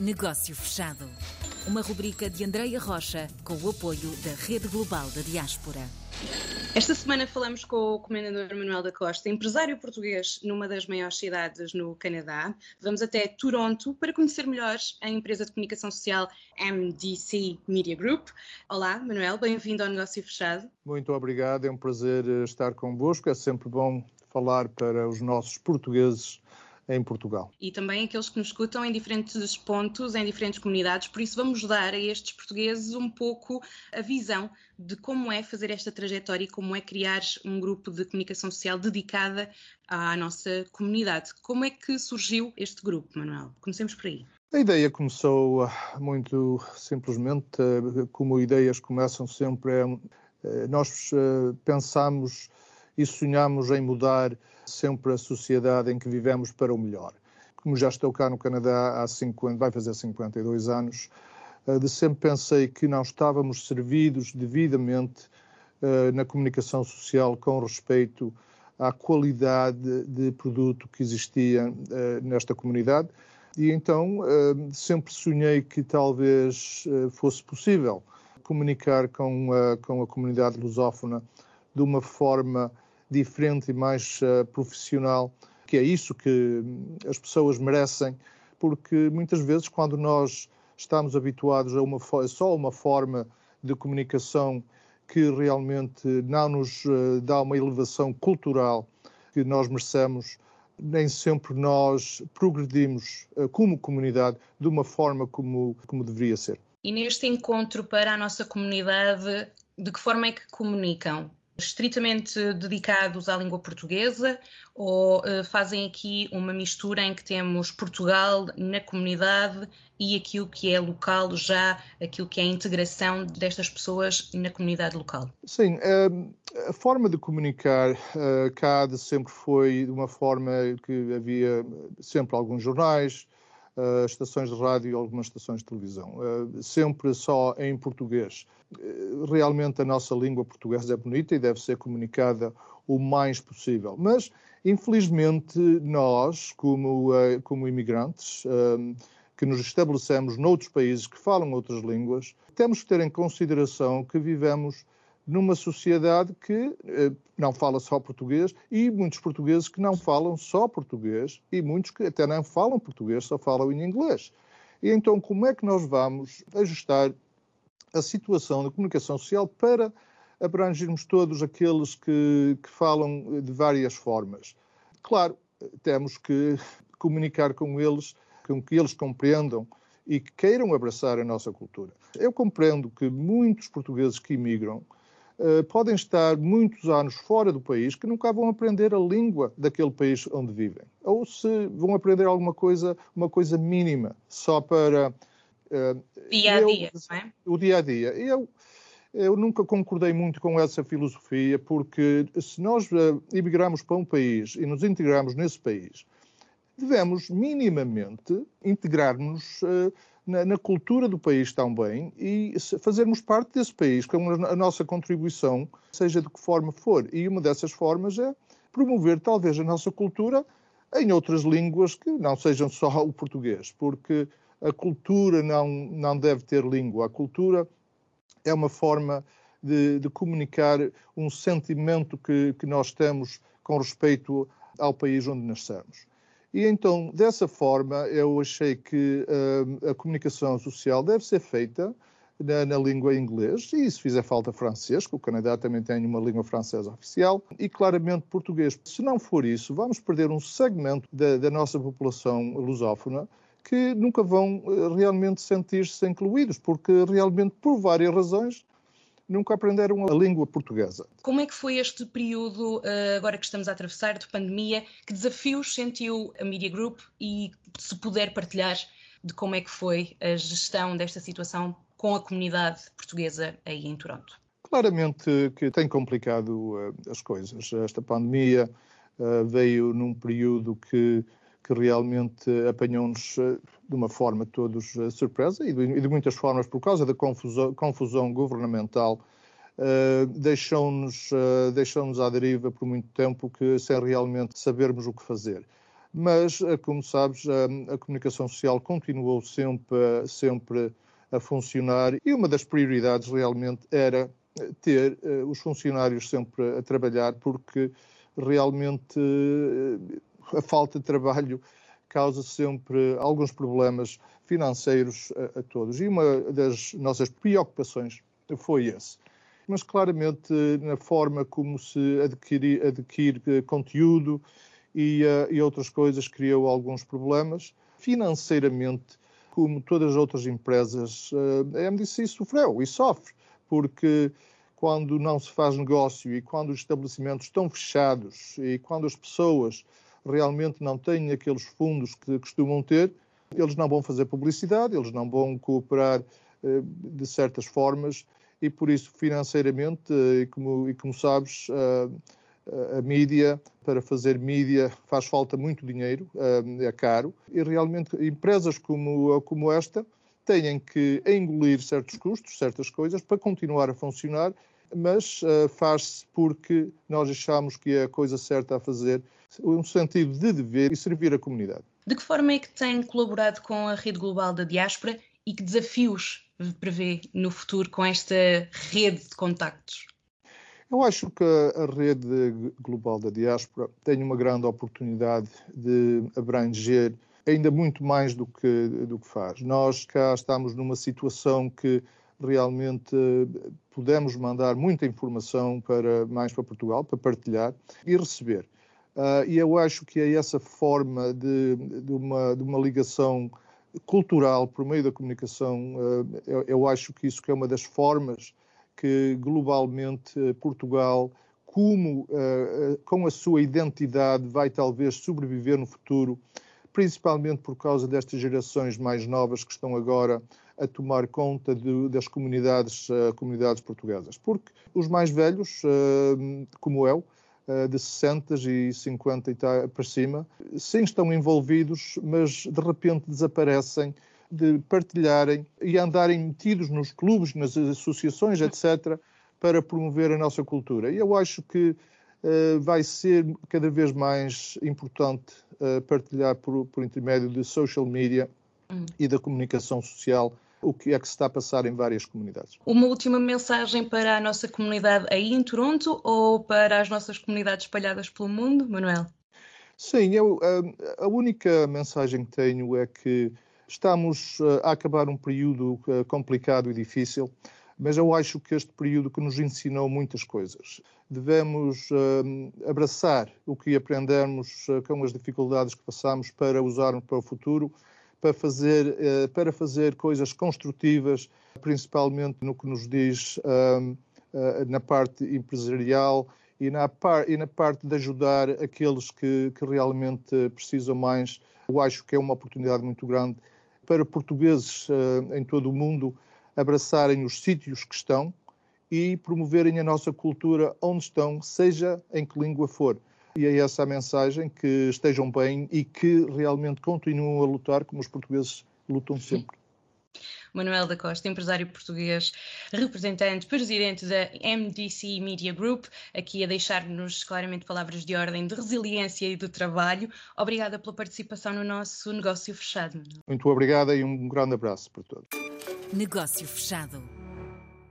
Negócio Fechado. Uma rubrica de Andreia Rocha com o apoio da Rede Global da Diaspora. Esta semana falamos com o Comendador Manuel da Costa, empresário português numa das maiores cidades no Canadá. Vamos até Toronto para conhecer melhor a empresa de comunicação social MDC Media Group. Olá, Manuel, bem-vindo ao Negócio Fechado. Muito obrigado, é um prazer estar convosco. É sempre bom falar para os nossos portugueses em Portugal. E também aqueles que nos escutam em diferentes pontos, em diferentes comunidades, por isso vamos dar a estes portugueses um pouco a visão de como é fazer esta trajetória e como é criar um grupo de comunicação social dedicada à nossa comunidade. Como é que surgiu este grupo, Manuel? Comecemos por aí. A ideia começou ah, muito simplesmente, ah, como ideias começam sempre, é, nós pensamos e sonhamos em mudar sempre a sociedade em que vivemos para o melhor. Como já estou cá no Canadá há 50, vai fazer 52 anos, eh, de sempre pensei que não estávamos servidos devidamente eh, na comunicação social com respeito à qualidade de produto que existia eh, nesta comunidade. E então sempre sonhei que talvez fosse possível comunicar com a, com a comunidade lusófona de uma forma diferente e mais uh, profissional, que é isso que as pessoas merecem, porque muitas vezes quando nós estamos habituados a uma só uma forma de comunicação que realmente não nos uh, dá uma elevação cultural que nós merecemos, nem sempre nós progredimos uh, como comunidade de uma forma como, como deveria ser. E neste encontro para a nossa comunidade, de que forma é que comunicam? Estritamente dedicados à língua portuguesa ou uh, fazem aqui uma mistura em que temos Portugal na comunidade e aquilo que é local, já aquilo que é a integração destas pessoas na comunidade local? Sim, eh, a forma de comunicar uh, cá de sempre foi de uma forma que havia sempre alguns jornais, uh, estações de rádio e algumas estações de televisão, uh, sempre só em português. Uh, realmente a nossa língua portuguesa é bonita e deve ser comunicada o mais possível, mas infelizmente nós, como, como imigrantes, que nos estabelecemos noutros países que falam outras línguas, temos que ter em consideração que vivemos numa sociedade que eh, não fala só português e muitos portugueses que não falam só português e muitos que até não falam português, só falam em inglês. E então, como é que nós vamos ajustar a situação da comunicação social para abrangermos todos aqueles que, que falam de várias formas? Claro, temos que comunicar com eles, com que eles compreendam e que queiram abraçar a nossa cultura. Eu compreendo que muitos portugueses que imigram eh, podem estar muitos anos fora do país que nunca vão aprender a língua daquele país onde vivem. Ou se vão aprender alguma coisa, uma coisa mínima, só para. Uh, dia a dia, não é? O dia a dia. Eu, eu nunca concordei muito com essa filosofia, porque se nós uh, emigramos para um país e nos integramos nesse país, devemos minimamente integrar-nos. Uh, na, na, cultura do país também e fazermos parte desse país com a nossa contribuição, seja de que forma for. E uma dessas formas é promover talvez a nossa cultura em outras línguas que não sejam só o português, porque a cultura não, não deve ter língua. A cultura é uma forma de, de comunicar um sentimento que, que nós temos com respeito ao país onde nascemos. E então, dessa forma, eu achei que uh, a comunicação social deve ser feita na, na, língua inglês, e se fizer falta francês, que o Canadá também tem uma língua francesa oficial, e claramente português. Se não for isso, vamos perder um segmento da, da nossa população lusófona que nunca vão eh, realmente sentir-se incluídos, porque realmente, por várias razões, nunca aprenderam a língua portuguesa. Como é que foi este período, eh, agora que estamos a atravessar, de pandemia? Que desafios sentiu a Media Group e se puder partilhar de como é que foi a gestão desta situação com a comunidade portuguesa aí em Toronto? Claramente que tem complicado uh, as coisas. Esta pandemia uh, veio num período que que realmente apanhou-nos eh, de uma forma todos eh, surpresa e de, muitas formas por causa da confusão, confusão governamental uh, deixou-nos uh, deixou à deriva por muito tempo que sem realmente sabermos o que fazer. mas, como sabes, a, a comunicação social continuou sempre, sempre a funcionar e uma das prioridades realmente era ter os funcionários sempre a trabalhar, porque realmente a falta de trabalho causa sempre alguns problemas financeiros a, a, todos. E uma das nossas preocupações foi esse. Mas claramente na forma como se adquire, adquire conteúdo e, uh, e outras coisas criou alguns problemas. Financeiramente, como todas as outras empresas, uh, a MDC sofreu e sofre, porque quando não se faz negócio e quando os estabelecimentos estão fechados e quando as pessoas realmente não têm aqueles fundos que costumam ter, eles não vão fazer publicidade, eles não vão cooperar eh, de certas formas e por isso financeiramente, eh, e como, e como sabes, a, a mídia, para fazer mídia faz falta muito dinheiro, eh, é caro, e realmente empresas como, como esta têm que engolir certos custos, certas coisas, para continuar a funcionar, mas faz-se porque nós achamos que é a coisa certa a fazer um sentido de dever e servir a comunidade. De que forma é que tem colaborado com a Rede Global da Diáspora e que desafios prevê no futuro com esta rede de contactos? Eu acho que a rede global da diáspora tem uma grande oportunidade de abranger ainda muito mais do que, do que faz. Nós cá estamos numa situação que realmente podemos mandar muita informação para mais para Portugal, para partilhar e receber. Uh, e eu acho que é essa forma de, de, uma, de uma ligação cultural por meio da comunicação, uh, eu, eu, acho que isso que é uma das formas que globalmente uh, Portugal, como com a sua identidade, vai talvez sobreviver no futuro, principalmente por causa destas gerações mais novas que estão agora a tomar conta de, das comunidades, comunidades portuguesas. Porque os mais velhos, como eu, eh, de 60 e 50 e tá para cima, sim estão envolvidos, mas de repente desaparecem de partilharem e andarem metidos nos clubes, nas associações, etc., para promover a nossa cultura. E eu acho que uh, vai ser cada vez mais importante uh, partilhar por, por intermédio de social media hum. e da comunicação social o que é que se está a passar em várias comunidades. Uma última mensagem para a nossa comunidade aí em Toronto ou para as nossas comunidades espalhadas pelo mundo, Manuel? Sim, eu, a, a única mensagem que tenho é que estamos eh, a acabar um período eh, complicado e difícil, mas eu acho que este período que nos ensinou muitas coisas. Devemos abraçar o que aprendemos com as dificuldades que passamos para usarmos para o futuro para fazer, eh, para fazer coisas construtivas, principalmente no que nos diz eh, na parte empresarial e na, par, e na parte de ajudar aqueles que, que realmente precisam mais. Eu acho que é uma oportunidade muito grande para portugueses eh, em todo o mundo abraçarem os sítios que estão e promoverem a nossa cultura onde estão, seja em que língua for. E é essa a mensagem, que estejam bem e que realmente continuem a lutar como os portugueses lutam sempre. Manuel da Costa, empresário português, representante, presidente da MDC Media Group, aqui a deixar-nos claramente palavras de ordem de resiliência e do trabalho. Obrigada pela participação no nosso negócio fechado. Muito obrigada e um grande abraço para todos. Negócio fechado.